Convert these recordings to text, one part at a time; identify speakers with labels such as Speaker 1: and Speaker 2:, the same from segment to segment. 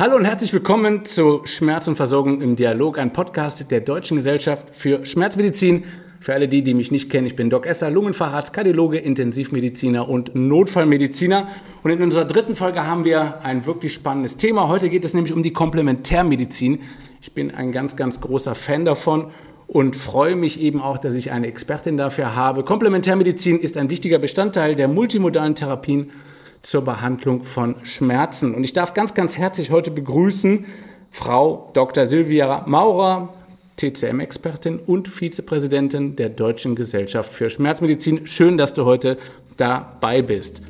Speaker 1: Hallo und herzlich willkommen zu Schmerz und Versorgung im Dialog, ein Podcast der Deutschen Gesellschaft für Schmerzmedizin. Für alle die, die mich nicht kennen, ich bin Doc Esser, Lungenfacharzt, Kardiologe, Intensivmediziner und Notfallmediziner. Und in unserer dritten Folge haben wir ein wirklich spannendes Thema. Heute geht es nämlich um die Komplementärmedizin. Ich bin ein ganz, ganz großer Fan davon und freue mich eben auch, dass ich eine Expertin dafür habe. Komplementärmedizin ist ein wichtiger Bestandteil der multimodalen Therapien zur Behandlung von Schmerzen. Und ich darf ganz, ganz herzlich heute begrüßen Frau Dr. Silvia Maurer, TCM-Expertin und Vizepräsidentin der Deutschen Gesellschaft für Schmerzmedizin. Schön, dass du heute dabei bist.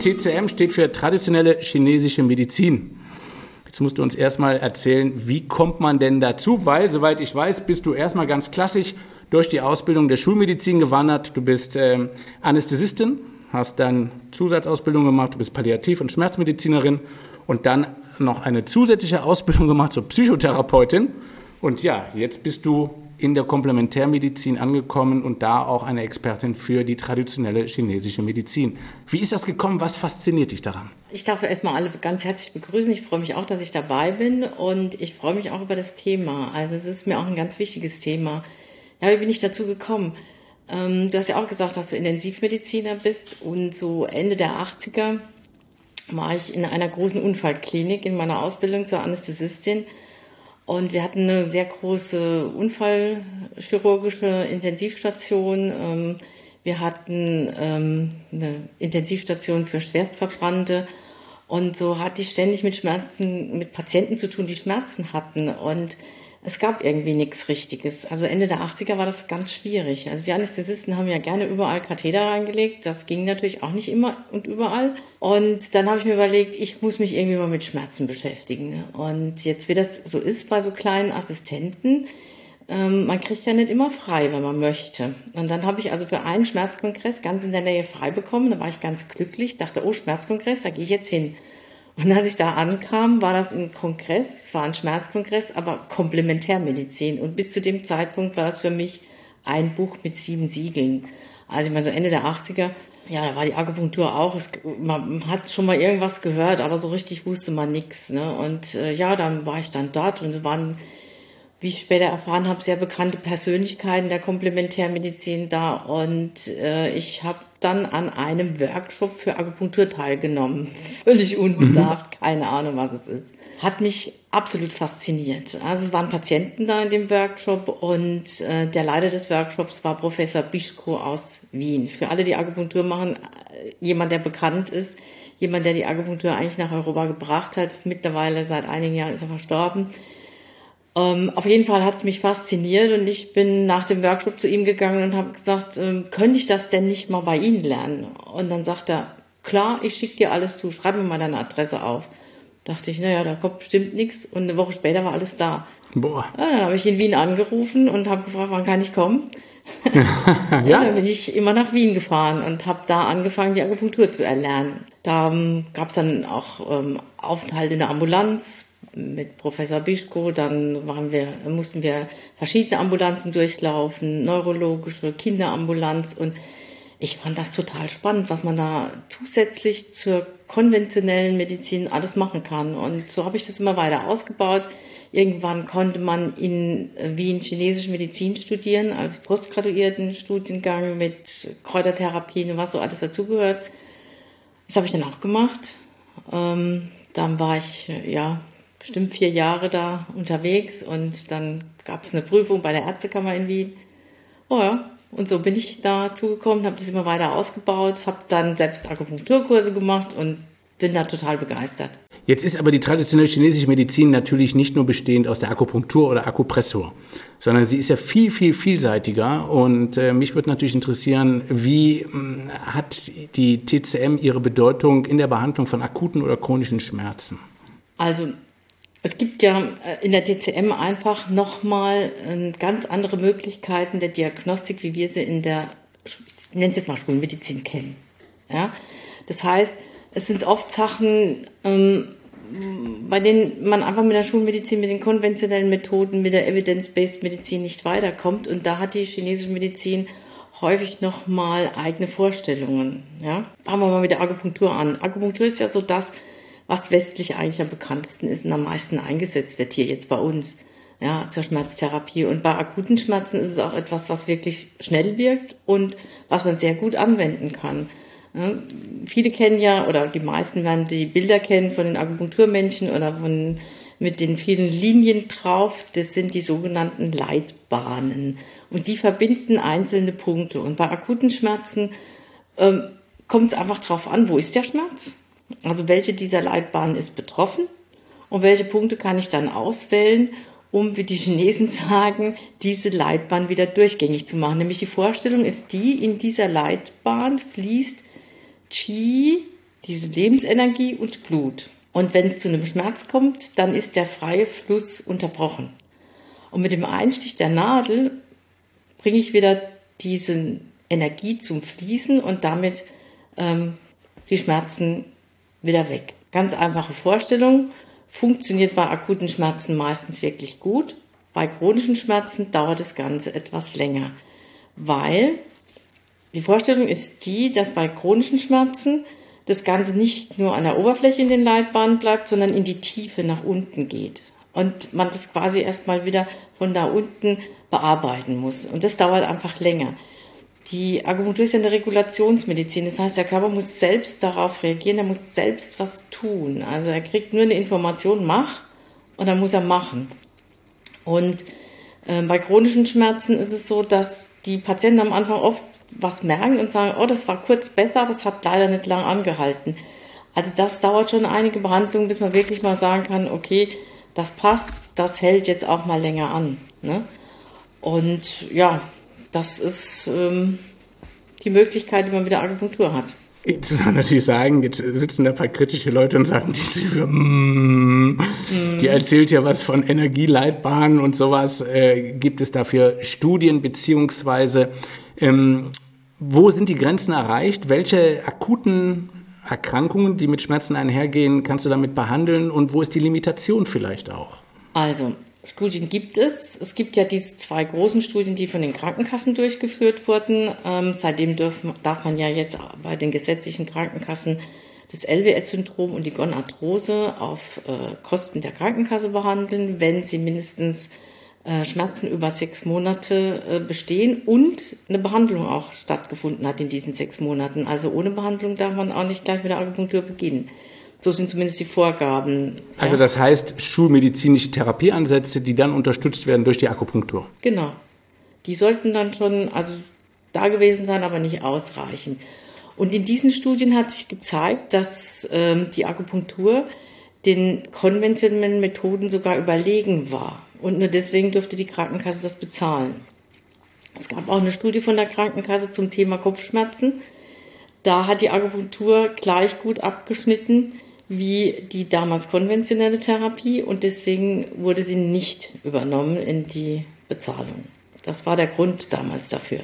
Speaker 1: TCM steht für traditionelle chinesische Medizin. Jetzt musst du uns erstmal erzählen, wie kommt man denn dazu? Weil, soweit ich weiß, bist du erstmal ganz klassisch durch die Ausbildung der Schulmedizin gewandert. Du bist äh, Anästhesistin, hast dann Zusatzausbildung gemacht, du bist Palliativ- und Schmerzmedizinerin und dann noch eine zusätzliche Ausbildung gemacht zur Psychotherapeutin. Und ja, jetzt bist du in der Komplementärmedizin angekommen und da auch eine Expertin für die traditionelle chinesische Medizin. Wie ist das gekommen? Was fasziniert dich daran?
Speaker 2: Ich darf erstmal alle ganz herzlich begrüßen. Ich freue mich auch, dass ich dabei bin und ich freue mich auch über das Thema. Also es ist mir auch ein ganz wichtiges Thema. Ja, wie bin ich dazu gekommen? Ähm, du hast ja auch gesagt, dass du Intensivmediziner bist. Und so Ende der 80er war ich in einer großen Unfallklinik in meiner Ausbildung zur Anästhesistin. Und wir hatten eine sehr große unfallchirurgische Intensivstation. Ähm, wir hatten ähm, eine Intensivstation für Schwerstverbrannte. Und so hatte ich ständig mit Schmerzen, mit Patienten zu tun, die Schmerzen hatten. Und es gab irgendwie nichts Richtiges. Also Ende der 80er war das ganz schwierig. Also wir Anästhesisten haben ja gerne überall Katheter reingelegt. Das ging natürlich auch nicht immer und überall. Und dann habe ich mir überlegt, ich muss mich irgendwie mal mit Schmerzen beschäftigen. Und jetzt, wie das so ist bei so kleinen Assistenten, ähm, man kriegt ja nicht immer frei, wenn man möchte. Und dann habe ich also für einen Schmerzkongress ganz in der Nähe frei bekommen. Da war ich ganz glücklich, dachte, oh, Schmerzkongress, da gehe ich jetzt hin. Und als ich da ankam, war das ein Kongress, es war ein Schmerzkongress, aber Komplementärmedizin. Und bis zu dem Zeitpunkt war das für mich ein Buch mit sieben Siegeln. Also ich meine, so Ende der 80er, ja, da war die Akupunktur auch. Es, man hat schon mal irgendwas gehört, aber so richtig wusste man nichts. Ne? Und äh, ja, dann war ich dann dort und es waren, wie ich später erfahren habe, sehr bekannte Persönlichkeiten der Komplementärmedizin da. Und äh, ich habe dann an einem Workshop für Akupunktur teilgenommen. Völlig unbedarft, mhm. keine Ahnung, was es ist. Hat mich absolut fasziniert. Also es waren Patienten da in dem Workshop und äh, der Leiter des Workshops war Professor Bischko aus Wien. Für alle, die Akupunktur machen, äh, jemand, der bekannt ist, jemand, der die Akupunktur eigentlich nach Europa gebracht hat, ist mittlerweile seit einigen Jahren ist er verstorben ähm, auf jeden Fall hat es mich fasziniert und ich bin nach dem Workshop zu ihm gegangen und habe gesagt, ähm, könnte ich das denn nicht mal bei Ihnen lernen? Und dann sagt er, klar, ich schicke dir alles zu, schreib mir mal deine Adresse auf. Dachte ich, naja, da kommt bestimmt nichts und eine Woche später war alles da. Boah. Ja, dann habe ich in Wien angerufen und habe gefragt, wann kann ich kommen? ja. ja. Dann bin ich immer nach Wien gefahren und habe da angefangen, die Akupunktur zu erlernen. Da ähm, gab es dann auch ähm, Aufenthalt in der Ambulanz, mit Professor Bischko, dann wir, mussten wir verschiedene Ambulanzen durchlaufen, neurologische, Kinderambulanz und ich fand das total spannend, was man da zusätzlich zur konventionellen Medizin alles machen kann. Und so habe ich das immer weiter ausgebaut. Irgendwann konnte man in Wien chinesische Medizin studieren, als postgraduierten Studiengang mit Kräutertherapien und was so alles dazugehört. Das habe ich dann auch gemacht. Ähm, dann war ich ja bestimmt vier Jahre da unterwegs und dann gab es eine Prüfung bei der Ärztekammer in Wien. Oh ja, und so bin ich dazu gekommen, habe das immer weiter ausgebaut, habe dann selbst Akupunkturkurse gemacht und bin da total begeistert.
Speaker 1: Jetzt ist aber die traditionelle chinesische Medizin natürlich nicht nur bestehend aus der Akupunktur oder Akupressur, sondern sie ist ja viel, viel vielseitiger. Und äh, mich würde natürlich interessieren, wie mh, hat die TCM ihre Bedeutung in der Behandlung von akuten oder chronischen Schmerzen?
Speaker 2: Also es gibt ja äh, in der TCM einfach nochmal ähm, ganz andere Möglichkeiten der Diagnostik, wie wir sie in der, ich nenne es jetzt mal Schulmedizin kennen. Ja? Das heißt, es sind oft Sachen, ähm, bei denen man einfach mit der Schulmedizin, mit den konventionellen Methoden, mit der Evidence-Based Medizin nicht weiterkommt. Und da hat die chinesische Medizin häufig nochmal eigene Vorstellungen. Ja? Fangen wir mal mit der Akupunktur an. Akupunktur ist ja so das, was westlich eigentlich am bekanntesten ist und am meisten eingesetzt wird hier jetzt bei uns ja, zur Schmerztherapie. Und bei akuten Schmerzen ist es auch etwas, was wirklich schnell wirkt und was man sehr gut anwenden kann. Ja, viele kennen ja, oder die meisten werden die Bilder kennen von den Akupunkturmännchen oder von, mit den vielen Linien drauf. Das sind die sogenannten Leitbahnen. Und die verbinden einzelne Punkte. Und bei akuten Schmerzen ähm, kommt es einfach darauf an, wo ist der Schmerz? Also welche dieser Leitbahnen ist betroffen? Und welche Punkte kann ich dann auswählen, um, wie die Chinesen sagen, diese Leitbahn wieder durchgängig zu machen. Nämlich die Vorstellung ist die, in dieser Leitbahn fließt Qi, diese Lebensenergie und Blut. Und wenn es zu einem Schmerz kommt, dann ist der freie Fluss unterbrochen. Und mit dem Einstich der Nadel bringe ich wieder diese Energie zum Fließen und damit ähm, die Schmerzen wieder weg. Ganz einfache Vorstellung funktioniert bei akuten Schmerzen meistens wirklich gut. Bei chronischen Schmerzen dauert das Ganze etwas länger, weil die Vorstellung ist die, dass bei chronischen Schmerzen das Ganze nicht nur an der Oberfläche in den Leitbahnen bleibt, sondern in die Tiefe nach unten geht. Und man das quasi erstmal wieder von da unten bearbeiten muss. Und das dauert einfach länger. Die Akupunktur ist ja eine Regulationsmedizin. Das heißt, der Körper muss selbst darauf reagieren, er muss selbst was tun. Also er kriegt nur eine Information, mach, und dann muss er machen. Und äh, bei chronischen Schmerzen ist es so, dass die Patienten am Anfang oft was merken und sagen, oh, das war kurz besser, aber es hat leider nicht lang angehalten. Also das dauert schon einige Behandlungen, bis man wirklich mal sagen kann, okay, das passt, das hält jetzt auch mal länger an. Ne? Und ja, das ist ähm, die Möglichkeit, die man mit der Akupunktur hat.
Speaker 1: Jetzt muss man natürlich sagen, jetzt sitzen da ein paar kritische Leute und sagen, die, mm, mm. die erzählt ja was von Energieleitbahnen und sowas. Äh, gibt es dafür Studien beziehungsweise ähm, wo sind die Grenzen erreicht? Welche akuten Erkrankungen, die mit Schmerzen einhergehen, kannst du damit behandeln und wo ist die Limitation vielleicht auch?
Speaker 2: Also, Studien gibt es. Es gibt ja diese zwei großen Studien, die von den Krankenkassen durchgeführt wurden. Ähm, seitdem dürfen, darf man ja jetzt bei den gesetzlichen Krankenkassen das LWS-Syndrom und die Gonarthrose auf äh, Kosten der Krankenkasse behandeln, wenn sie mindestens äh, Schmerzen über sechs Monate äh, bestehen und eine Behandlung auch stattgefunden hat in diesen sechs Monaten. Also ohne Behandlung darf man auch nicht gleich mit der Akupunktur beginnen. So sind zumindest die Vorgaben.
Speaker 1: Also ja. das heißt schulmedizinische Therapieansätze, die dann unterstützt werden durch die Akupunktur.
Speaker 2: Genau. Die sollten dann schon also da gewesen sein, aber nicht ausreichen. Und in diesen Studien hat sich gezeigt, dass ähm, die Akupunktur den konventionellen Methoden sogar überlegen war. Und nur deswegen durfte die Krankenkasse das bezahlen. Es gab auch eine Studie von der Krankenkasse zum Thema Kopfschmerzen. Da hat die Akupunktur gleich gut abgeschnitten wie die damals konventionelle Therapie und deswegen wurde sie nicht übernommen in die Bezahlung. Das war der Grund damals dafür.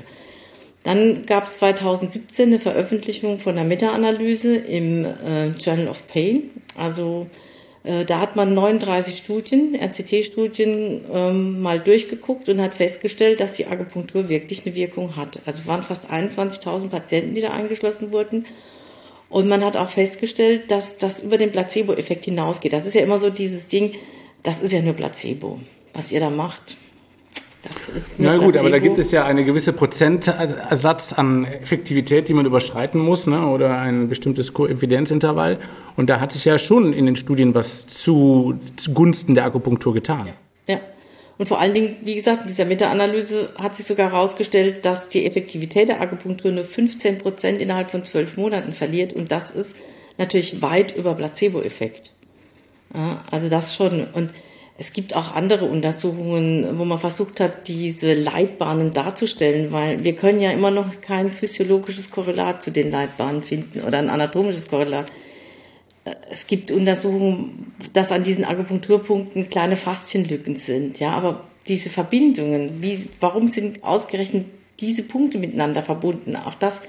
Speaker 2: Dann gab es 2017 eine Veröffentlichung von einer Meta-Analyse im äh, Journal of Pain. Also äh, da hat man 39 Studien, RCT-Studien ähm, mal durchgeguckt und hat festgestellt, dass die Akupunktur wirklich eine Wirkung hat. Also waren fast 21.000 Patienten, die da eingeschlossen wurden. Und man hat auch festgestellt, dass das über den Placebo-Effekt hinausgeht. Das ist ja immer so dieses Ding, das ist ja nur Placebo, was ihr da macht.
Speaker 1: Das ist Na gut, Placebo. aber da gibt es ja eine gewisse Prozentersatz an Effektivität, die man überschreiten muss, ne? oder ein bestimmtes Koevidenzintervall. Und da hat sich ja schon in den Studien was zu, zugunsten der Akupunktur getan.
Speaker 2: Ja. ja. Und vor allen Dingen, wie gesagt, in dieser Meta-Analyse hat sich sogar herausgestellt, dass die Effektivität der Akupunktur nur 15 Prozent innerhalb von zwölf Monaten verliert. Und das ist natürlich weit über Placebo-Effekt. Ja, also das schon. Und es gibt auch andere Untersuchungen, wo man versucht hat, diese Leitbahnen darzustellen, weil wir können ja immer noch kein physiologisches Korrelat zu den Leitbahnen finden oder ein anatomisches Korrelat. Es gibt Untersuchungen, dass an diesen Akupunkturpunkten kleine Faszienlücken sind, ja, aber diese Verbindungen, wie, warum sind ausgerechnet diese Punkte miteinander verbunden? Auch das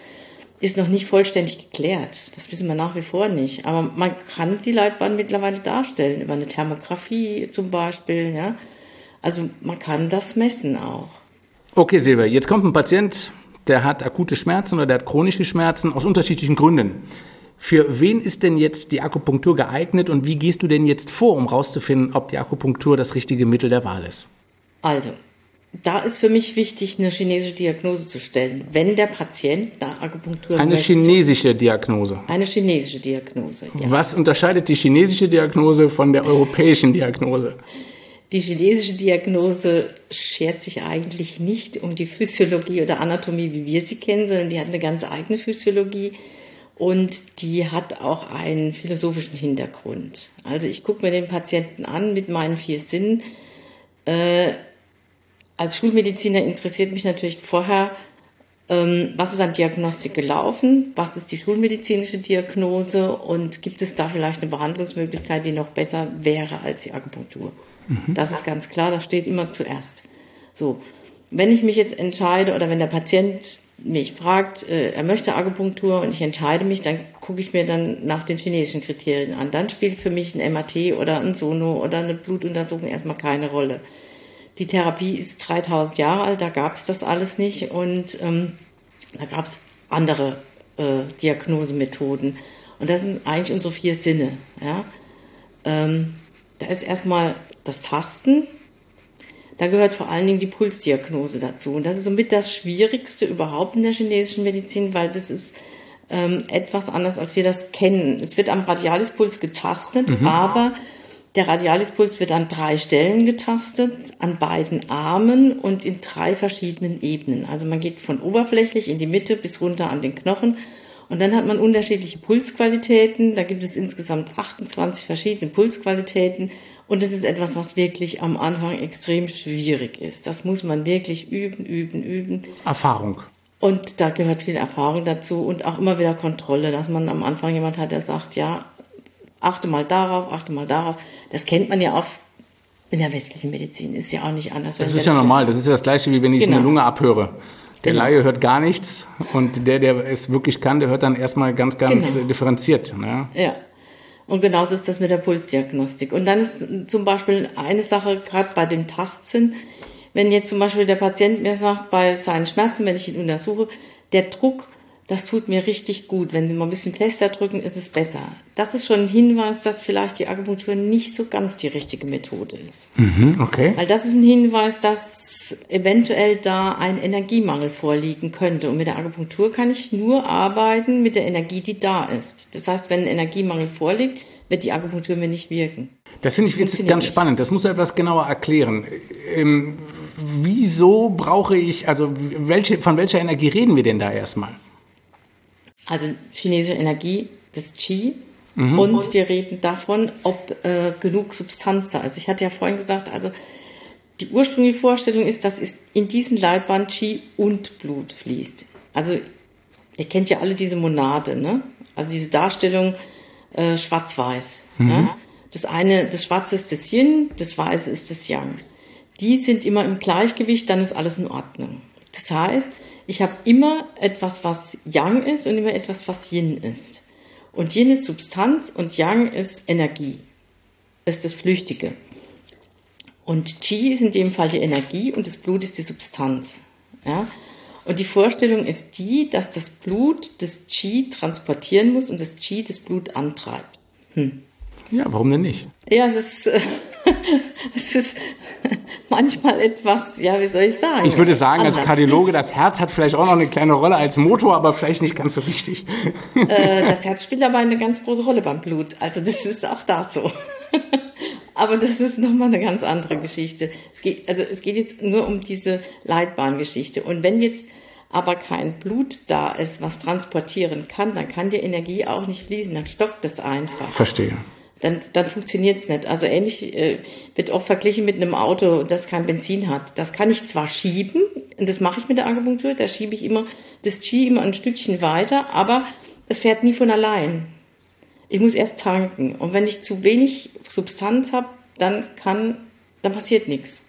Speaker 2: ist noch nicht vollständig geklärt. Das wissen wir nach wie vor nicht. Aber man kann die Leitbahn mittlerweile darstellen, über eine Thermografie zum Beispiel. Ja? Also man kann das messen auch.
Speaker 1: Okay, Silvia, jetzt kommt ein Patient, der hat akute Schmerzen oder der hat chronische Schmerzen aus unterschiedlichen Gründen. Für wen ist denn jetzt die Akupunktur geeignet und wie gehst du denn jetzt vor, um herauszufinden, ob die Akupunktur das richtige Mittel der Wahl ist?
Speaker 2: Also, da ist für mich wichtig, eine chinesische Diagnose zu stellen, wenn der Patient nach Akupunktur
Speaker 1: Eine
Speaker 2: möchte.
Speaker 1: chinesische Diagnose.
Speaker 2: Eine chinesische Diagnose. Ja.
Speaker 1: Was unterscheidet die chinesische Diagnose von der europäischen Diagnose?
Speaker 2: Die chinesische Diagnose schert sich eigentlich nicht um die Physiologie oder Anatomie, wie wir sie kennen, sondern die hat eine ganz eigene Physiologie und die hat auch einen philosophischen Hintergrund. Also ich gucke mir den Patienten an mit meinen vier Sinnen. Äh, als Schulmediziner interessiert mich natürlich vorher, ähm, was ist an Diagnostik gelaufen, was ist die schulmedizinische Diagnose und gibt es da vielleicht eine Behandlungsmöglichkeit, die noch besser wäre als die Akupunktur. Mhm. Das ist ganz klar, das steht immer zuerst. So, wenn ich mich jetzt entscheide oder wenn der Patient mich fragt, äh, er möchte Akupunktur und ich entscheide mich, dann gucke ich mir dann nach den chinesischen Kriterien an. Dann spielt für mich ein MAT oder ein Sono oder eine Blutuntersuchung erstmal keine Rolle. Die Therapie ist 3000 Jahre alt, da gab es das alles nicht und ähm, da gab es andere äh, Diagnosemethoden. Und das sind eigentlich unsere vier Sinne. Ja? Ähm, da ist erstmal das Tasten, da gehört vor allen Dingen die Pulsdiagnose dazu. Und das ist somit das Schwierigste überhaupt in der chinesischen Medizin, weil das ist ähm, etwas anders, als wir das kennen. Es wird am Radialispuls getastet, mhm. aber der Radialispuls wird an drei Stellen getastet, an beiden Armen und in drei verschiedenen Ebenen. Also man geht von oberflächlich in die Mitte bis runter an den Knochen. Und dann hat man unterschiedliche Pulsqualitäten. Da gibt es insgesamt 28 verschiedene Pulsqualitäten. Und es ist etwas, was wirklich am Anfang extrem schwierig ist. Das muss man wirklich üben, üben, üben.
Speaker 1: Erfahrung.
Speaker 2: Und da gehört viel Erfahrung dazu und auch immer wieder Kontrolle, dass man am Anfang jemand hat, der sagt, ja, achte mal darauf, achte mal darauf. Das kennt man ja auch in der westlichen Medizin, ist ja auch nicht anders.
Speaker 1: Das ist ja normal, das ist ja das Gleiche, wie wenn ich genau. eine Lunge abhöre. Der genau. Laie hört gar nichts und der, der es wirklich kann, der hört dann erstmal ganz, ganz genau. differenziert.
Speaker 2: Ne? Ja. Und genauso ist das mit der Pulsdiagnostik. Und dann ist zum Beispiel eine Sache, gerade bei dem Tastsinn, wenn jetzt zum Beispiel der Patient mir sagt, bei seinen Schmerzen, wenn ich ihn untersuche, der Druck das tut mir richtig gut. Wenn Sie mal ein bisschen fester drücken, ist es besser. Das ist schon ein Hinweis, dass vielleicht die Akupunktur nicht so ganz die richtige Methode ist.
Speaker 1: Mhm, okay.
Speaker 2: Weil das ist ein Hinweis, dass eventuell da ein Energiemangel vorliegen könnte. Und mit der Akupunktur kann ich nur arbeiten mit der Energie, die da ist. Das heißt, wenn ein Energiemangel vorliegt, wird die Akupunktur mir nicht wirken.
Speaker 1: Das finde ich jetzt ganz nicht. spannend. Das muss du etwas genauer erklären. Ähm, wieso brauche ich, also welche, von welcher Energie reden wir denn da erstmal?
Speaker 2: also chinesische Energie, das Qi. Mhm. Und wir reden davon, ob äh, genug Substanz da ist. Ich hatte ja vorhin gesagt, also die ursprüngliche Vorstellung ist, dass in diesen Leitbahn Qi und Blut fließt. Also ihr kennt ja alle diese Monade, ne? Also diese Darstellung äh, schwarz-weiß. Mhm. Ne? Das eine, das Schwarze ist das Yin, das Weiße ist das Yang. Die sind immer im Gleichgewicht, dann ist alles in Ordnung. Das heißt, ich habe immer etwas, was Yang ist und immer etwas, was Yin ist. Und Yin ist Substanz und Yang ist Energie, ist das Flüchtige. Und Qi ist in dem Fall die Energie und das Blut ist die Substanz. Ja? Und die Vorstellung ist die, dass das Blut das Qi transportieren muss und das Qi das Blut antreibt. Hm.
Speaker 1: Ja, warum denn nicht?
Speaker 2: Ja, es ist, es ist manchmal etwas, ja, wie soll ich sagen?
Speaker 1: Ich würde sagen, anders. als Kardiologe, das Herz hat vielleicht auch noch eine kleine Rolle als Motor, aber vielleicht nicht ganz so wichtig.
Speaker 2: Äh, das Herz spielt aber eine ganz große Rolle beim Blut. Also das ist auch da so. Aber das ist nochmal eine ganz andere Geschichte. Es geht, also es geht jetzt nur um diese Leitbahngeschichte. Und wenn jetzt aber kein Blut da ist, was transportieren kann, dann kann die Energie auch nicht fließen, dann stockt es einfach.
Speaker 1: Verstehe
Speaker 2: dann, dann funktioniert es nicht. Also ähnlich äh, wird oft verglichen mit einem Auto, das kein Benzin hat. Das kann ich zwar schieben, und das mache ich mit der Akupunktur, da schiebe ich immer das Qi immer ein Stückchen weiter, aber es fährt nie von allein. Ich muss erst tanken. Und wenn ich zu wenig Substanz habe, dann kann, dann passiert nichts.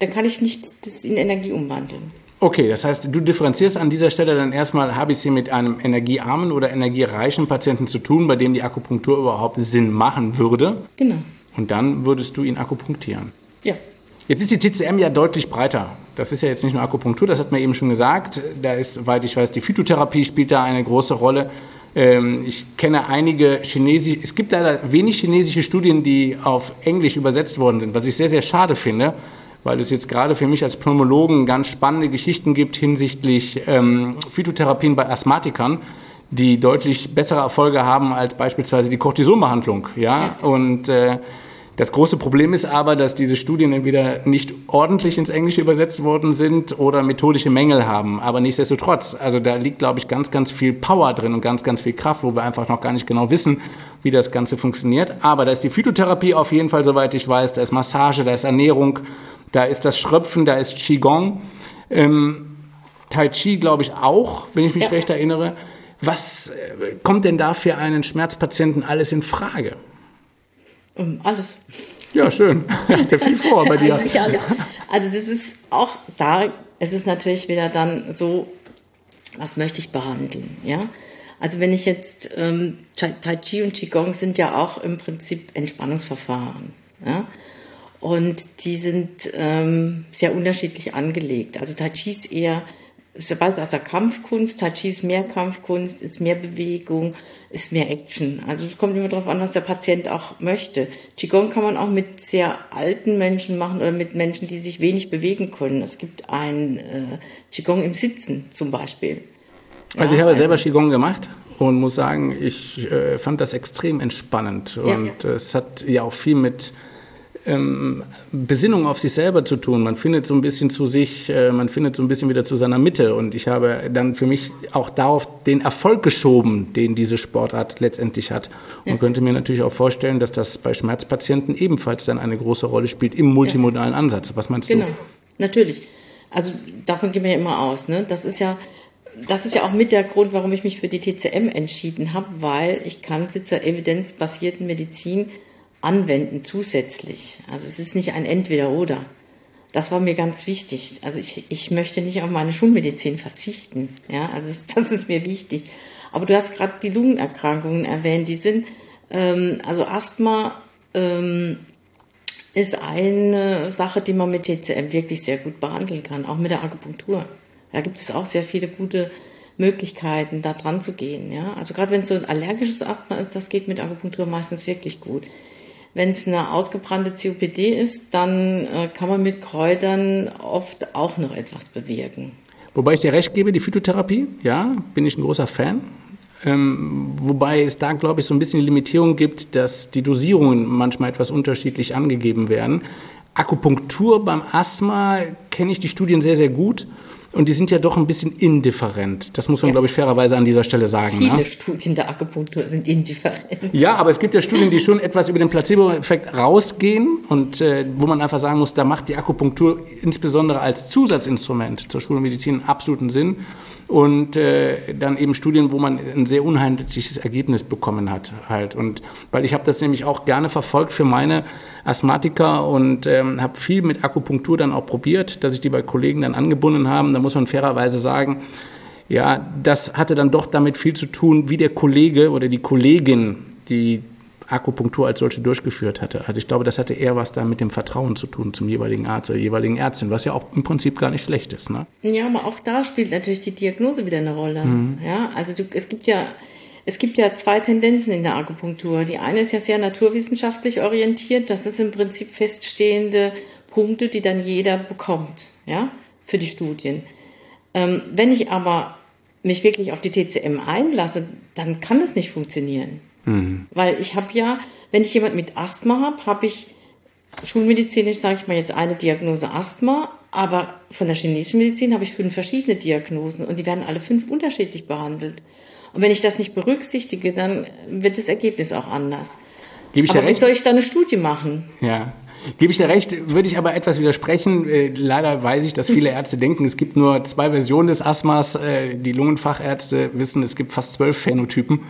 Speaker 2: Dann kann ich nicht das in Energie umwandeln.
Speaker 1: Okay, das heißt, du differenzierst an dieser Stelle dann erstmal, habe ich es hier mit einem energiearmen oder energiereichen Patienten zu tun, bei dem die Akupunktur überhaupt Sinn machen würde.
Speaker 2: Genau.
Speaker 1: Und dann würdest du ihn akupunktieren.
Speaker 2: Ja.
Speaker 1: Jetzt ist die TCM ja deutlich breiter. Das ist ja jetzt nicht nur Akupunktur, das hat man eben schon gesagt. Da ist, soweit ich weiß, die Phytotherapie spielt da eine große Rolle. Ähm, ich kenne einige chinesische, es gibt leider wenig chinesische Studien, die auf Englisch übersetzt worden sind, was ich sehr, sehr schade finde, weil es jetzt gerade für mich als Pneumologen ganz spannende Geschichten gibt hinsichtlich ähm, Phytotherapien bei Asthmatikern, die deutlich bessere Erfolge haben als beispielsweise die Cortisonbehandlung. Ja, und äh, das große Problem ist aber, dass diese Studien entweder nicht ordentlich ins Englische übersetzt worden sind oder methodische Mängel haben. Aber nichtsdestotrotz, also da liegt, glaube ich, ganz, ganz viel Power drin und ganz, ganz viel Kraft, wo wir einfach noch gar nicht genau wissen, wie das Ganze funktioniert. Aber da ist die Phytotherapie auf jeden Fall, soweit ich weiß, da ist Massage, da ist Ernährung, da ist das Schröpfen, da ist Qigong. Ähm, tai Chi, glaube ich, auch, wenn ich mich ja. recht erinnere. Was äh, kommt denn da für einen Schmerzpatienten alles in Frage?
Speaker 2: Alles.
Speaker 1: Ja, schön. Ja viel vor bei dir.
Speaker 2: Eigentlich alles. Also das ist auch da, es ist natürlich wieder dann so, was möchte ich behandeln, ja? Also wenn ich jetzt, ähm, Tai Chi und Qigong sind ja auch im Prinzip Entspannungsverfahren, ja? Und die sind ähm, sehr unterschiedlich angelegt. Also Tai Chi ist eher Sebastian aus der Kampfkunst, Tai Chi ist mehr Kampfkunst, ist mehr Bewegung, ist mehr Action. Also es kommt immer darauf an, was der Patient auch möchte. Qigong kann man auch mit sehr alten Menschen machen oder mit Menschen, die sich wenig bewegen können. Es gibt ein äh, Qigong im Sitzen zum Beispiel.
Speaker 1: Ja, also ich habe also, selber Qigong gemacht und muss sagen, ich äh, fand das extrem entspannend. Und ja, ja. es hat ja auch viel mit ähm, Besinnung auf sich selber zu tun. Man findet so ein bisschen zu sich, äh, man findet so ein bisschen wieder zu seiner Mitte. Und ich habe dann für mich auch darauf den Erfolg geschoben, den diese Sportart letztendlich hat. Und ja. könnte mir natürlich auch vorstellen, dass das bei Schmerzpatienten ebenfalls dann eine große Rolle spielt im multimodalen ja. Ansatz. Was meinst
Speaker 2: genau.
Speaker 1: du?
Speaker 2: Genau, natürlich. Also davon gehen wir ja immer aus. Ne? Das ist ja das ist ja auch mit der Grund, warum ich mich für die TCM entschieden habe, weil ich kann zur evidenzbasierten Medizin anwenden zusätzlich. Also es ist nicht ein Entweder-Oder. Das war mir ganz wichtig. Also ich, ich möchte nicht auf meine Schulmedizin verzichten. Ja, also das ist mir wichtig. Aber du hast gerade die Lungenerkrankungen erwähnt. Die sind, ähm, also Asthma ähm, ist eine Sache, die man mit TCM wirklich sehr gut behandeln kann, auch mit der Akupunktur. Da gibt es auch sehr viele gute Möglichkeiten, da dran zu gehen. Ja? Also gerade wenn es so ein allergisches Asthma ist, das geht mit Akupunktur meistens wirklich gut. Wenn es eine ausgebrannte COPD ist, dann äh, kann man mit Kräutern oft auch noch etwas bewirken.
Speaker 1: Wobei ich dir recht gebe, die Phytotherapie, ja, bin ich ein großer Fan. Ähm, wobei es da, glaube ich, so ein bisschen die Limitierung gibt, dass die Dosierungen manchmal etwas unterschiedlich angegeben werden. Akupunktur beim Asthma kenne ich die Studien sehr, sehr gut. Und die sind ja doch ein bisschen indifferent. Das muss man, ja. glaube ich, fairerweise an dieser Stelle sagen.
Speaker 2: Viele ne? Studien der Akupunktur sind indifferent.
Speaker 1: Ja, aber es gibt ja Studien, die schon etwas über den Placebo-Effekt rausgehen und äh, wo man einfach sagen muss, da macht die Akupunktur insbesondere als Zusatzinstrument zur Schulmedizin absoluten Sinn und äh, dann eben Studien, wo man ein sehr unheimliches Ergebnis bekommen hat halt und weil ich habe das nämlich auch gerne verfolgt für meine Asthmatiker und ähm, habe viel mit Akupunktur dann auch probiert, dass ich die bei Kollegen dann angebunden habe. Da muss man fairerweise sagen, ja, das hatte dann doch damit viel zu tun, wie der Kollege oder die Kollegin, die Akupunktur als solche durchgeführt hatte. Also ich glaube, das hatte eher was da mit dem Vertrauen zu tun zum jeweiligen Arzt oder jeweiligen Ärztin, was ja auch im Prinzip gar nicht schlecht ist. Ne?
Speaker 2: Ja, aber auch da spielt natürlich die Diagnose wieder eine Rolle. Mhm. Ja, also du, es gibt ja es gibt ja zwei Tendenzen in der Akupunktur. Die eine ist ja sehr naturwissenschaftlich orientiert. Das ist im Prinzip feststehende Punkte, die dann jeder bekommt, ja, für die Studien. Ähm, wenn ich aber mich wirklich auf die TCM einlasse, dann kann das nicht funktionieren. Mhm. Weil ich habe ja, wenn ich jemand mit Asthma habe, habe ich schulmedizinisch, sage ich mal jetzt eine Diagnose Asthma, aber von der chinesischen Medizin habe ich fünf verschiedene Diagnosen und die werden alle fünf unterschiedlich behandelt. Und wenn ich das nicht berücksichtige, dann wird das Ergebnis auch anders.
Speaker 1: Gebe ich
Speaker 2: aber
Speaker 1: wie
Speaker 2: soll ich da eine Studie machen?
Speaker 1: Ja. Gebe ich dir recht, würde ich aber etwas widersprechen. Äh, leider weiß ich, dass viele Ärzte denken, es gibt nur zwei Versionen des Asthmas. Äh, die Lungenfachärzte wissen, es gibt fast zwölf Phänotypen.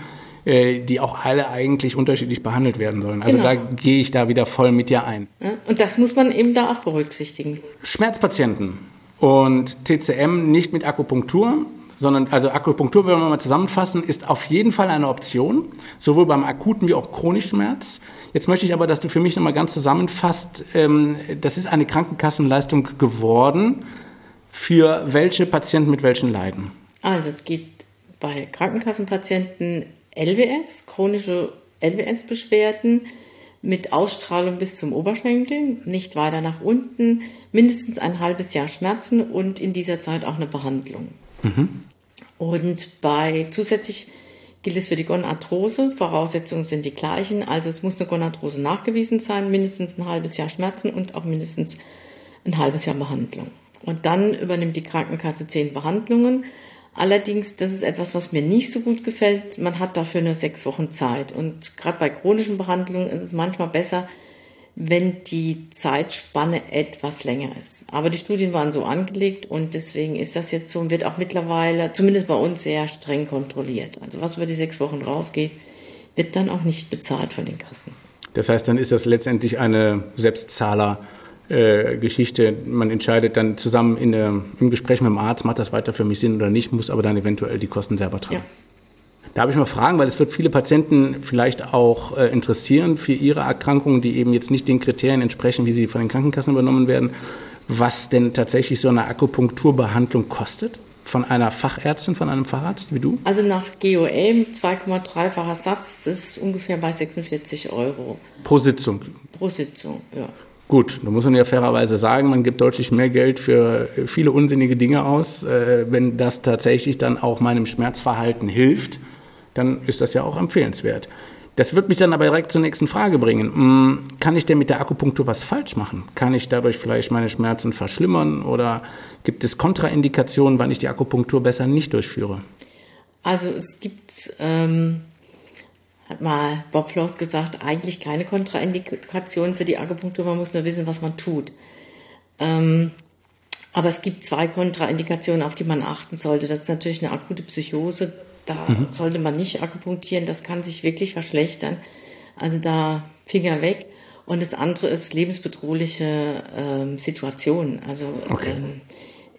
Speaker 1: Äh, die auch alle eigentlich unterschiedlich behandelt werden sollen. Also genau. da gehe ich da wieder voll mit dir ein.
Speaker 2: Und das muss man eben da auch berücksichtigen.
Speaker 1: Schmerzpatienten und TCM nicht mit Akupunktur, sondern also Akupunktur, wenn wir mal zusammenfassen, ist auf jeden Fall eine Option, sowohl beim akuten wie auch chronischen Schmerz. Jetzt möchte ich aber, dass du für mich nochmal ganz zusammenfasst, ähm, das ist eine Krankenkassenleistung geworden. Für welche Patienten mit welchen Leiden?
Speaker 2: Also es geht bei Krankenkassenpatienten LBS, chronische LBS-Beschwerden mit Ausstrahlung bis zum Oberschenkel, nicht weiter nach unten, mindestens ein halbes Jahr Schmerzen und in dieser Zeit auch eine Behandlung. Mhm. Und bei zusätzlich gilt es für die Gonarthrose. Voraussetzungen sind die gleichen. Also es muss eine Gonarthrose nachgewiesen sein, mindestens ein halbes Jahr Schmerzen und auch mindestens ein halbes Jahr Behandlung. Und dann übernimmt die Krankenkasse zehn Behandlungen. Allerdings, das ist etwas, was mir nicht so gut gefällt. Man hat dafür nur sechs Wochen Zeit. Und gerade bei chronischen Behandlungen ist es manchmal besser, wenn die Zeitspanne etwas länger ist. Aber die Studien waren so angelegt und deswegen ist das jetzt so und wird auch mittlerweile, zumindest bei uns, sehr streng kontrolliert. Also was über die sechs Wochen rausgeht, wird dann auch nicht bezahlt von den Kassen.
Speaker 1: Das heißt, dann ist das letztendlich eine Selbstzahler- äh, Geschichte. Man entscheidet dann zusammen in, äh, im Gespräch mit dem Arzt, macht das weiter für mich Sinn oder nicht, muss aber dann eventuell die Kosten selber tragen. Ja. Da habe ich mal Fragen, weil es wird viele Patienten vielleicht auch äh, interessieren für ihre Erkrankungen, die eben jetzt nicht den Kriterien entsprechen, wie sie von den Krankenkassen übernommen werden, was denn tatsächlich so eine Akupunkturbehandlung kostet von einer Fachärztin, von einem Facharzt wie du?
Speaker 2: Also nach GOM 2,3-facher Satz ist ungefähr bei 46 Euro.
Speaker 1: Pro Sitzung?
Speaker 2: Pro Sitzung, ja.
Speaker 1: Gut, da muss man ja fairerweise sagen, man gibt deutlich mehr Geld für viele unsinnige Dinge aus. Äh, wenn das tatsächlich dann auch meinem Schmerzverhalten hilft, dann ist das ja auch empfehlenswert. Das wird mich dann aber direkt zur nächsten Frage bringen. Hm, kann ich denn mit der Akupunktur was falsch machen? Kann ich dadurch vielleicht meine Schmerzen verschlimmern oder gibt es Kontraindikationen, wann ich die Akupunktur besser nicht durchführe?
Speaker 2: Also es gibt ähm, hat mal Bob Floss gesagt, eigentlich keine Kontraindikation für die Akupunktur, man muss nur wissen, was man tut. Ähm, aber es gibt zwei Kontraindikationen, auf die man achten sollte. Das ist natürlich eine akute Psychose. Da mhm. sollte man nicht akupunktieren. Das kann sich wirklich verschlechtern. Also da Finger weg. Und das andere ist lebensbedrohliche ähm, Situationen. Also okay. ähm,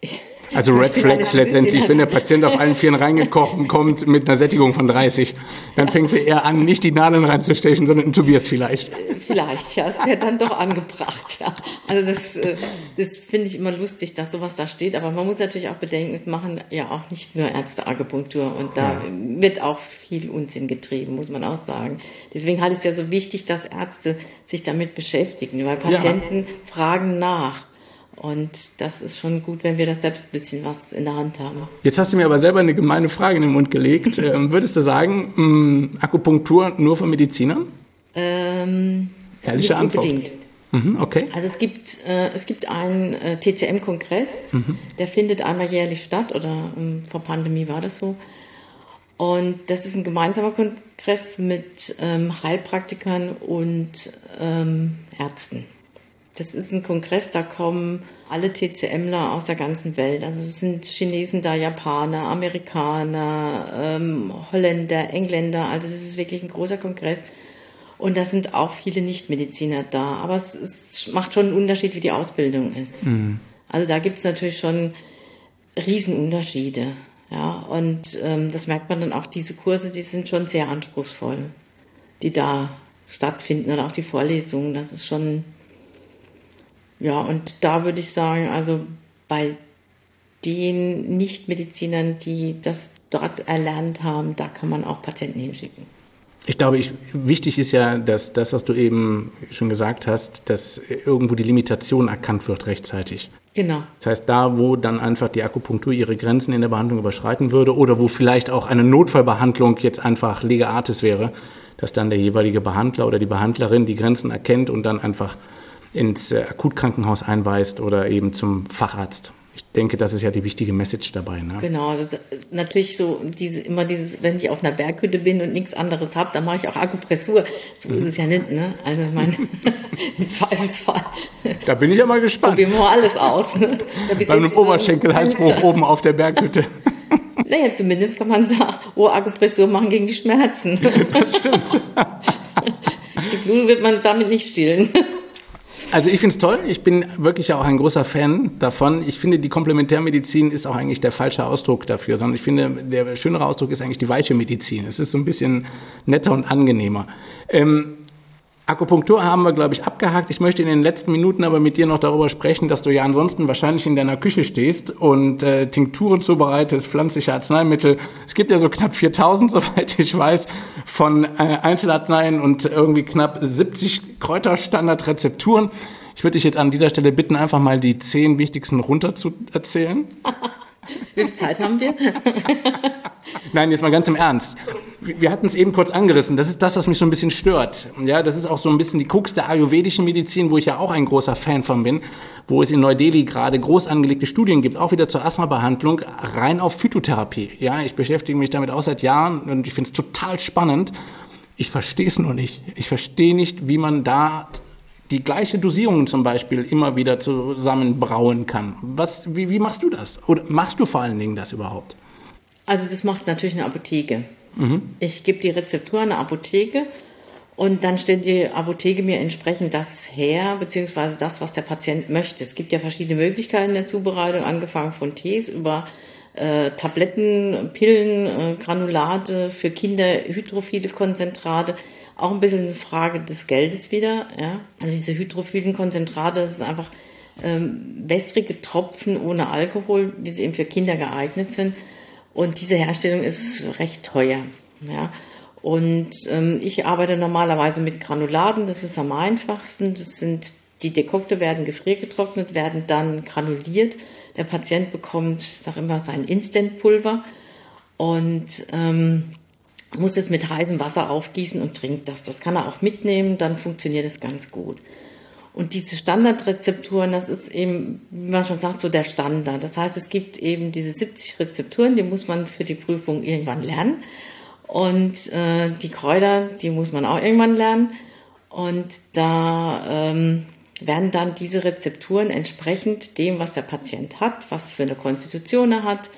Speaker 1: also Red Flags letztendlich, wenn der Patient auf allen Vieren reingekocht kommt mit einer Sättigung von 30, dann fängt sie eher an, nicht die Nadeln reinzustechen, sondern in Tobias vielleicht.
Speaker 2: Vielleicht, ja, das wäre dann doch angebracht, ja. Also das, äh, das finde ich immer lustig, dass sowas da steht, aber man muss natürlich auch bedenken, es machen ja auch nicht nur Ärzte Akupunktur und da ja. wird auch viel Unsinn getrieben, muss man auch sagen. Deswegen halte ich es ja so wichtig, dass Ärzte sich damit beschäftigen, weil Patienten ja. fragen nach. Und das ist schon gut, wenn wir das selbst ein bisschen was in der Hand haben.
Speaker 1: Jetzt hast du mir aber selber eine gemeine Frage in den Mund gelegt. ähm, würdest du sagen, mh, mm, Akupunktur nur für Medizinern?
Speaker 2: Ähm,
Speaker 1: Ehrliche nicht Antwort.
Speaker 2: Unbedingt.
Speaker 1: Mhm, okay.
Speaker 2: Also es gibt, äh, es gibt einen äh, TCM-Kongress, mhm. der findet einmal jährlich statt oder ähm, vor Pandemie war das so. Und das ist ein gemeinsamer Kongress mit ähm, Heilpraktikern und ähm, Ärzten. Das ist ein Kongress, da kommen alle TCMler aus der ganzen Welt. Also es sind Chinesen da, Japaner, Amerikaner, ähm, Holländer, Engländer. Also das ist wirklich ein großer Kongress. Und da sind auch viele Nichtmediziner da. Aber es, es, macht schon einen Unterschied, wie die Ausbildung ist. Mhm. Also da gibt es natürlich schon Riesenunterschiede. Ja, und ähm, das merkt man dann auch, diese Kurse, die sind schon sehr anspruchsvoll, die da stattfinden oder auch die Vorlesungen. Das ist schon ja, und da würde ich sagen, also bei den Nichtmedizinern, die das dort erlernt haben, da kann man auch Patienten hinschicken.
Speaker 1: Ich glaube, ich, wichtig ist ja, dass das, was du eben schon gesagt hast, dass irgendwo die Limitation erkannt wird rechtzeitig.
Speaker 2: Genau.
Speaker 1: Das heißt, da, wo dann einfach die Akupunktur ihre Grenzen in der Behandlung überschreiten würde oder wo vielleicht auch eine Notfallbehandlung jetzt einfach Lega Artis wäre, dass dann der jeweilige Behandler oder die Behandlerin die Grenzen erkennt und dann einfach ins äh, Akutkrankenhaus einweist oder eben zum Facharzt. Ich denke, das ist ja die wichtige Message dabei. Ne?
Speaker 2: Genau, das ist natürlich so diese, immer dieses, wenn ich auf einer Berghütte bin und nichts anderes habe, dann mache ich auch Akupressur. So ist es ja nicht, ne? Also ich meine, im Zweifelsfall.
Speaker 1: Da bin ich ja mal gespannt.
Speaker 2: Probieren wir mal alles aus. Ne?
Speaker 1: Bei einem Oberschenkelhalsbruch oben auf der Berghütte.
Speaker 2: Naja, zumindest kann man da Ohrakupressur machen gegen die Schmerzen.
Speaker 1: Das stimmt.
Speaker 2: Die Blutung wird man damit nicht stillen.
Speaker 1: Also ich finde es toll. Ich bin wirklich auch ein großer Fan davon. Ich finde, die Komplementärmedizin ist auch eigentlich der falsche Ausdruck dafür, sondern ich finde, der schönere Ausdruck ist eigentlich die weiche Medizin. Es ist so ein bisschen netter und angenehmer. Ähm, Akupunktur haben wir, glaube ich, abgehakt. Ich möchte in den letzten Minuten aber mit dir noch darüber sprechen, dass du ja ansonsten wahrscheinlich in deiner Küche stehst und äh, Tinkturen zubereitest, pflanzliche Arzneimittel. Es gibt ja so knapp 4000, soweit ich weiß, von äh, Einzelarzneien und irgendwie knapp 70 Kräuterstandardrezepturen. Ich würde dich jetzt an dieser Stelle bitten, einfach mal die zehn wichtigsten runter zu erzählen.
Speaker 2: Wie viel Zeit haben wir?
Speaker 1: Nein, jetzt mal ganz im Ernst. Wir hatten es eben kurz angerissen. Das ist das, was mich so ein bisschen stört. Ja, das ist auch so ein bisschen die Krux der ayurvedischen Medizin, wo ich ja auch ein großer Fan von bin, wo es in Neu-Delhi gerade groß angelegte Studien gibt, auch wieder zur Asthma-Behandlung, rein auf Phytotherapie. Ja, ich beschäftige mich damit auch seit Jahren und ich finde es total spannend. Ich verstehe es nur nicht. Ich verstehe nicht, wie man da die gleiche Dosierung zum Beispiel immer wieder zusammenbrauen kann. Was, wie, wie machst du das? Oder machst du vor allen Dingen das überhaupt?
Speaker 2: Also das macht natürlich eine Apotheke. Mhm. Ich gebe die Rezeptur an eine Apotheke und dann stellt die Apotheke mir entsprechend das her, beziehungsweise das, was der Patient möchte. Es gibt ja verschiedene Möglichkeiten der Zubereitung, angefangen von Tees über äh, Tabletten, Pillen, äh, Granulate, für Kinder hydrophile Konzentrate auch ein bisschen eine Frage des Geldes wieder. Ja? Also diese hydrophilen Konzentrate, das ist einfach ähm, wässrige Tropfen ohne Alkohol, wie sie eben für Kinder geeignet sind. Und diese Herstellung ist recht teuer. Ja? Und ähm, ich arbeite normalerweise mit Granulaten, das ist am einfachsten. Das sind die Dekokte werden gefriergetrocknet, werden dann granuliert. Der Patient bekommt, sage immer, sein Instantpulver. Und ähm, muss es mit heißem Wasser aufgießen und trinkt das. Das kann er auch mitnehmen, dann funktioniert es ganz gut. Und diese Standardrezepturen, das ist eben, wie man schon sagt, so der Standard. Das heißt, es gibt eben diese 70 Rezepturen, die muss man für die Prüfung irgendwann lernen. Und äh, die Kräuter, die muss man auch irgendwann lernen. Und da ähm, werden dann diese Rezepturen entsprechend dem, was der Patient hat, was für eine Konstitution er hat,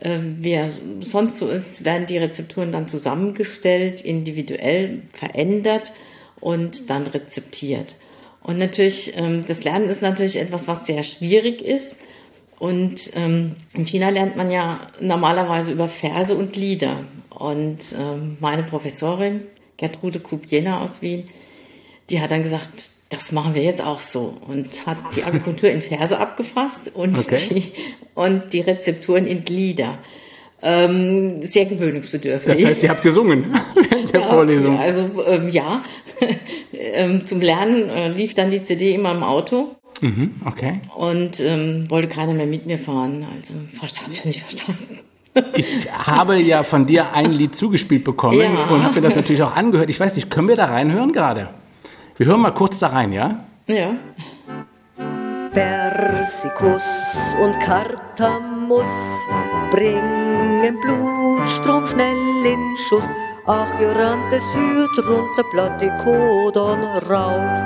Speaker 2: ähm, wie er sonst so ist, werden die Rezepturen dann zusammengestellt, individuell verändert und dann rezeptiert. Und natürlich, ähm, das Lernen ist natürlich etwas, was sehr schwierig ist. Und ähm, in China lernt man ja normalerweise über Verse und Lieder. Und meine Professorin, Gertrude Kubjena aus Wien, die hat dann gesagt, das machen wir jetzt auch so und hat die Akupunktur in Verse abgefasst und, okay. die, und die Rezepturen in Glieder. Ähm, sehr gewöhnungsbedürftig.
Speaker 1: Das heißt, ihr habt gesungen während der
Speaker 2: ja,
Speaker 1: Vorlesung.
Speaker 2: Also ähm, ja, ähm, zum Lernen äh, lief dann die CD immer im Auto.
Speaker 1: Mhm, okay.
Speaker 2: Und ähm, wollte keiner mehr mit mir fahren. Also verstanden, nicht verstanden.
Speaker 1: Ich habe ja von dir ein Lied zugespielt bekommen ja. und habe mir das natürlich auch angehört. Ich weiß nicht, können wir da reinhören gerade? Wir hören mal kurz da rein, ja?
Speaker 2: Ja.
Speaker 3: Persikus und Kartamus bringen Blutstrom schnell in Schuss. Acherantes führt runter Platykodon rauf.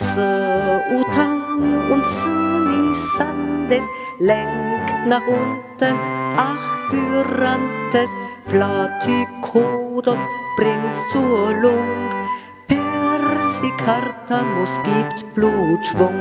Speaker 3: Seutang und Sunisandes lenkt nach unten. Acherantes Platykodon bringt zur Lung Persikartamus gibt Blutschwung.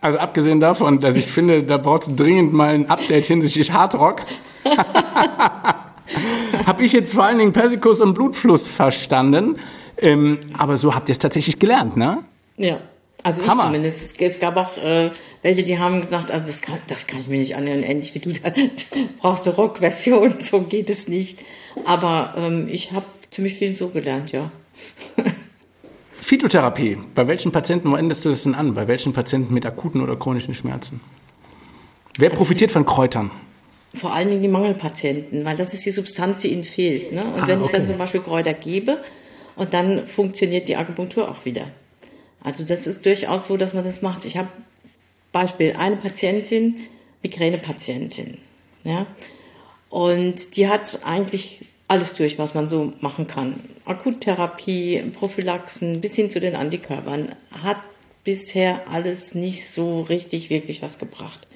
Speaker 1: Also abgesehen davon, dass ich finde, da braucht es dringend mal ein Update hinsichtlich Hardrock, habe ich jetzt vor allen Dingen Persikus und Blutfluss verstanden. Ähm, aber so habt ihr es tatsächlich gelernt, ne?
Speaker 2: Ja. Also ich Hammer. zumindest. Es gab auch äh, welche, die haben gesagt, also das kann, das kann ich mir nicht anhören, ähnlich wie du da brauchst du Rockversion, so geht es nicht. Aber ähm, ich habe ziemlich viel so gelernt, ja.
Speaker 1: Phytotherapie. Bei welchen Patienten wendest du das denn an? Bei welchen Patienten mit akuten oder chronischen Schmerzen? Wer also profitiert von Kräutern?
Speaker 2: Vor allen Dingen die Mangelpatienten, weil das ist die Substanz, die ihnen fehlt. Ne? Und ah, wenn ich dann zum Beispiel Kräuter gebe und dann funktioniert die Akupunktur auch wieder. Also das ist durchaus so, dass man das macht. Ich habe Beispiel eine Patientin, Migränepatientin, ja, und die hat eigentlich alles durch, was man so machen kann. Akuttherapie, Prophylaxen bis hin zu den Antikörpern hat bisher alles nicht so richtig wirklich was gebracht.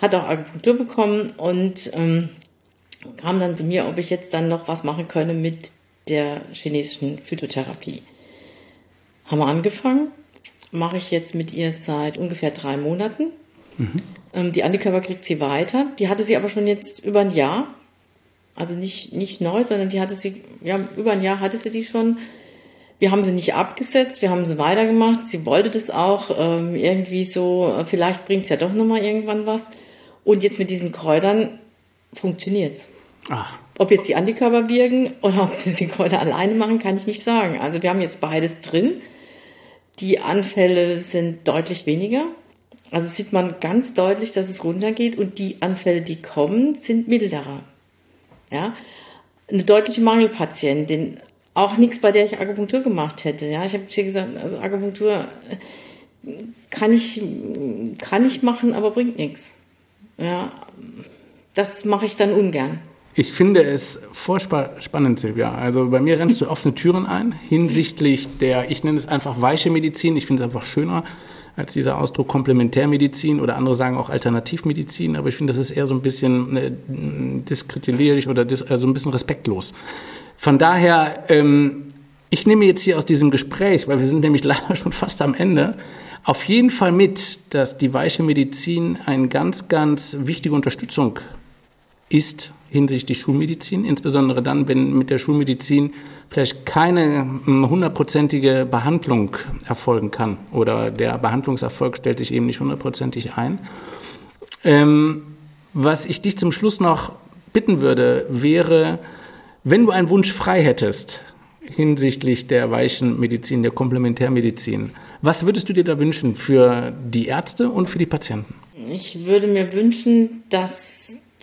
Speaker 2: Hat auch Akupunktur bekommen und ähm, kam dann zu mir, ob ich jetzt dann noch was machen könne mit der chinesischen Phytotherapie. Haben wir angefangen, mache ich jetzt mit ihr seit ungefähr drei Monaten. Mhm. Ähm, die Antikörper kriegt sie weiter. Die hatte sie aber schon jetzt über ein Jahr also nicht, nicht neu, sondern die hatte sie, ja, über ein Jahr hatte sie die schon. Wir haben sie nicht abgesetzt, wir haben sie weitergemacht. Sie wollte das auch ähm, irgendwie so, äh, vielleicht bringt es ja doch nochmal irgendwann was. Und jetzt mit diesen Kräutern funktioniert
Speaker 1: Ach,
Speaker 2: Ob jetzt die Antikörper wirken oder ob die die Kräuter alleine machen, kann ich nicht sagen. Also wir haben jetzt beides drin. Die Anfälle sind deutlich weniger. Also sieht man ganz deutlich, dass es runtergeht und die Anfälle, die kommen, sind milderer. Ja, eine deutliche Mangelpatientin, auch nichts, bei der ich Akupunktur gemacht hätte. Ja, ich habe hier gesagt, also Akupunktur äh, kann ich, kann ich machen, aber bringt nichts. Ja, das mache ich dann ungern.
Speaker 1: Ich finde es furchtbar spannend, Silvia. Also bei mir rennst du offene Türen ein hinsichtlich der, ich nenne es einfach weiche Medizin. Ich finde es einfach schöner als dieser Ausdruck Komplementärmedizin oder andere sagen auch Alternativmedizin. Aber ich finde, das ist eher so ein bisschen äh, diskreditierlich oder dis, also ein bisschen respektlos. Von daher, ähm, ich nehme jetzt hier aus diesem Gespräch, weil wir sind nämlich leider schon fast am Ende, auf jeden Fall mit, dass die weiche Medizin eine ganz, ganz wichtige Unterstützung ist hinsichtlich Schulmedizin, insbesondere dann, wenn mit der Schulmedizin vielleicht keine hm, hundertprozentige Behandlung erfolgen kann oder der Behandlungserfolg stellt sich eben nicht hundertprozentig ein. Ähm, was ich dich zum Schluss noch bitten würde, wäre, wenn du einen Wunsch frei hättest hinsichtlich der weichen Medizin, der Komplementärmedizin, was würdest du dir da wünschen für die Ärzte und für die Patienten?
Speaker 2: Ich würde mir wünschen, dass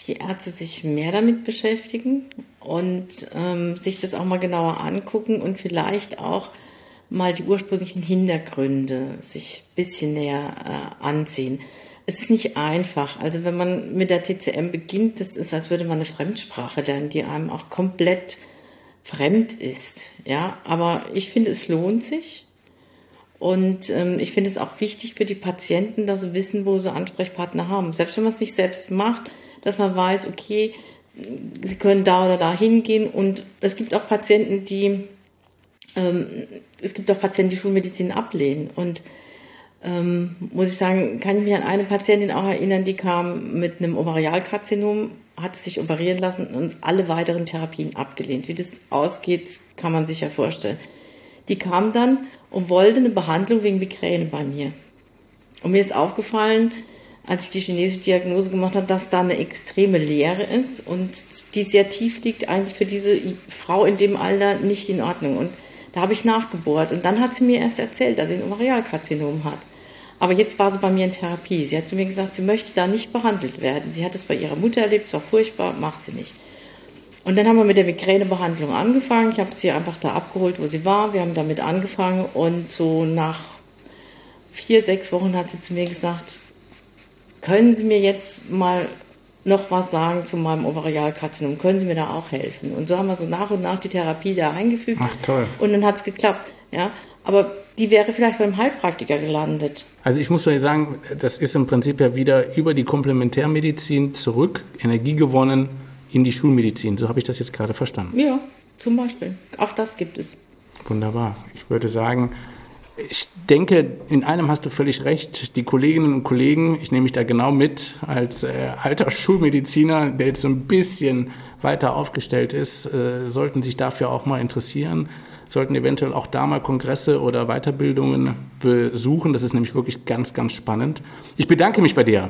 Speaker 2: die Ärzte sich mehr damit beschäftigen und ähm, sich das auch mal genauer angucken und vielleicht auch mal die ursprünglichen Hintergründe sich ein bisschen näher äh, ansehen. Es ist nicht einfach. Also wenn man mit der TCM beginnt, das ist, als würde man eine Fremdsprache lernen, die einem auch komplett fremd ist. Ja, aber ich finde, es lohnt sich. Und ähm, ich finde es auch wichtig für die Patienten, dass sie wissen, wo sie Ansprechpartner haben. Selbst wenn man es nicht selbst macht, dass man weiß, okay, sie können da oder da hingehen. Und es gibt auch Patienten, die, ähm, es gibt auch Patienten, die Schulmedizin ablehnen. Und ähm, muss ich sagen, kann ich mich an eine Patientin auch erinnern, die kam mit einem Ovarialkarzinom, hat sich operieren lassen und alle weiteren Therapien abgelehnt. Wie das ausgeht, kann man sich ja vorstellen. Die kam dann und wollte eine Behandlung wegen Migräne bei mir. Und mir ist aufgefallen, als ich die chinesische Diagnose gemacht habe, dass da eine extreme Leere ist und die sehr tief liegt, eigentlich für diese Frau in dem Alter nicht in Ordnung. Und da habe ich nachgebohrt und dann hat sie mir erst erzählt, dass sie ein Ovarialkarzinom hat. Aber jetzt war sie bei mir in Therapie. Sie hat zu mir gesagt, sie möchte da nicht behandelt werden. Sie hat es bei ihrer Mutter erlebt, es war furchtbar, macht sie nicht. Und dann haben wir mit der Migränebehandlung angefangen. Ich habe sie einfach da abgeholt, wo sie war. Wir haben damit angefangen und so nach vier, sechs Wochen hat sie zu mir gesagt, können Sie mir jetzt mal noch was sagen zu meinem Ovarialkarzinom? Können Sie mir da auch helfen? Und so haben wir so nach und nach die Therapie da eingefügt.
Speaker 1: Ach toll.
Speaker 2: Und dann hat es geklappt. Ja, aber die wäre vielleicht beim Heilpraktiker gelandet.
Speaker 1: Also ich muss euch sagen, das ist im Prinzip ja wieder über die Komplementärmedizin zurück, Energie gewonnen in die Schulmedizin. So habe ich das jetzt gerade verstanden.
Speaker 2: Ja, zum Beispiel. Auch das gibt es.
Speaker 1: Wunderbar. Ich würde sagen, ich denke, in einem hast du völlig recht. Die Kolleginnen und Kollegen, ich nehme mich da genau mit, als äh, alter Schulmediziner, der jetzt so ein bisschen weiter aufgestellt ist, äh, sollten sich dafür auch mal interessieren, sollten eventuell auch da mal Kongresse oder Weiterbildungen besuchen. Das ist nämlich wirklich ganz, ganz spannend. Ich bedanke mich bei dir.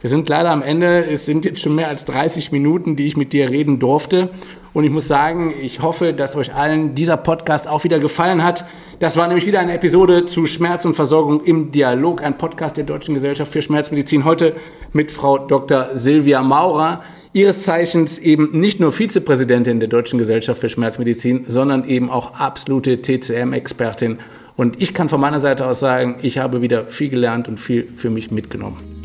Speaker 1: Wir sind leider am Ende. Es sind jetzt schon mehr als 30 Minuten, die ich mit dir reden durfte. Und ich muss sagen, ich hoffe, dass euch allen dieser Podcast auch wieder gefallen hat. Das war nämlich wieder eine Episode zu Schmerz und Versorgung im Dialog, ein Podcast der Deutschen Gesellschaft für Schmerzmedizin. Heute mit Frau Dr. Silvia Maurer, ihres Zeichens eben nicht nur Vizepräsidentin der Deutschen Gesellschaft für Schmerzmedizin, sondern eben auch absolute TCM-Expertin. Und ich kann von meiner Seite aus sagen, ich habe wieder viel gelernt und viel für mich mitgenommen.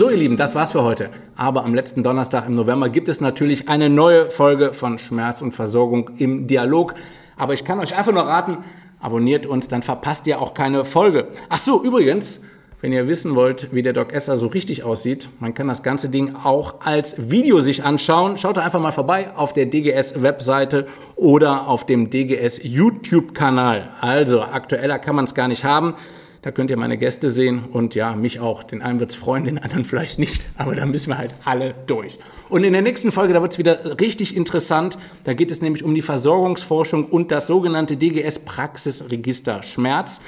Speaker 1: So, ihr Lieben, das war's für heute. Aber am letzten Donnerstag im November gibt es natürlich eine neue Folge von Schmerz und Versorgung im Dialog. Aber ich kann euch einfach nur raten, abonniert uns, dann verpasst ihr auch keine Folge. Ach so, übrigens, wenn ihr wissen wollt, wie der Doc Esser so richtig aussieht, man kann das ganze Ding auch als Video sich anschauen. Schaut da einfach mal vorbei auf der DGS-Webseite oder auf dem DGS YouTube-Kanal. Also aktueller kann man es gar nicht haben. Da könnt ihr meine Gäste sehen und ja, mich auch. Den einen wird's freuen, den anderen vielleicht nicht. Aber da müssen wir halt alle durch. Und in der nächsten Folge, da wird's wieder richtig interessant. Da geht es nämlich um die Versorgungsforschung und das sogenannte DGS Praxisregister Schmerz,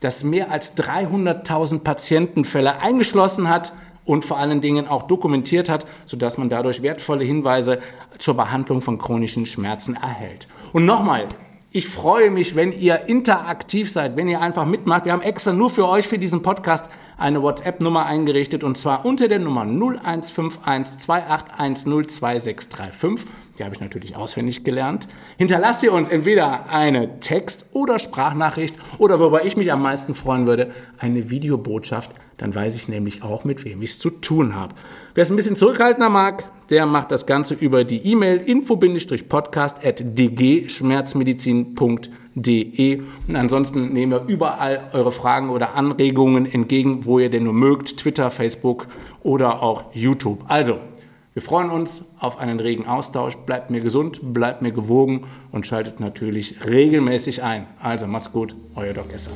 Speaker 1: das mehr als 300.000 Patientenfälle eingeschlossen hat und vor allen Dingen auch dokumentiert hat, sodass man dadurch wertvolle Hinweise zur Behandlung von chronischen Schmerzen erhält. Und nochmal, ich freue mich, wenn ihr interaktiv seid, wenn ihr einfach mitmacht. Wir haben extra nur für euch, für diesen Podcast, eine WhatsApp-Nummer eingerichtet und zwar unter der Nummer 0151 28102635. Die habe ich natürlich auswendig gelernt. Hinterlasst ihr uns entweder eine Text- oder Sprachnachricht oder wobei ich mich am meisten freuen würde, eine Videobotschaft. Dann weiß ich nämlich auch, mit wem ich es zu tun habe. Wer es ein bisschen zurückhaltender mag, der macht das Ganze über die E-Mail info-podcast at dgschmerzmedizin.de. Und ansonsten nehmen wir überall eure Fragen oder Anregungen entgegen, wo ihr denn nur mögt. Twitter, Facebook oder auch YouTube. Also, wir freuen uns auf einen regen Austausch. Bleibt mir gesund, bleibt mir gewogen und schaltet natürlich regelmäßig ein. Also macht's gut, euer Doc Esser.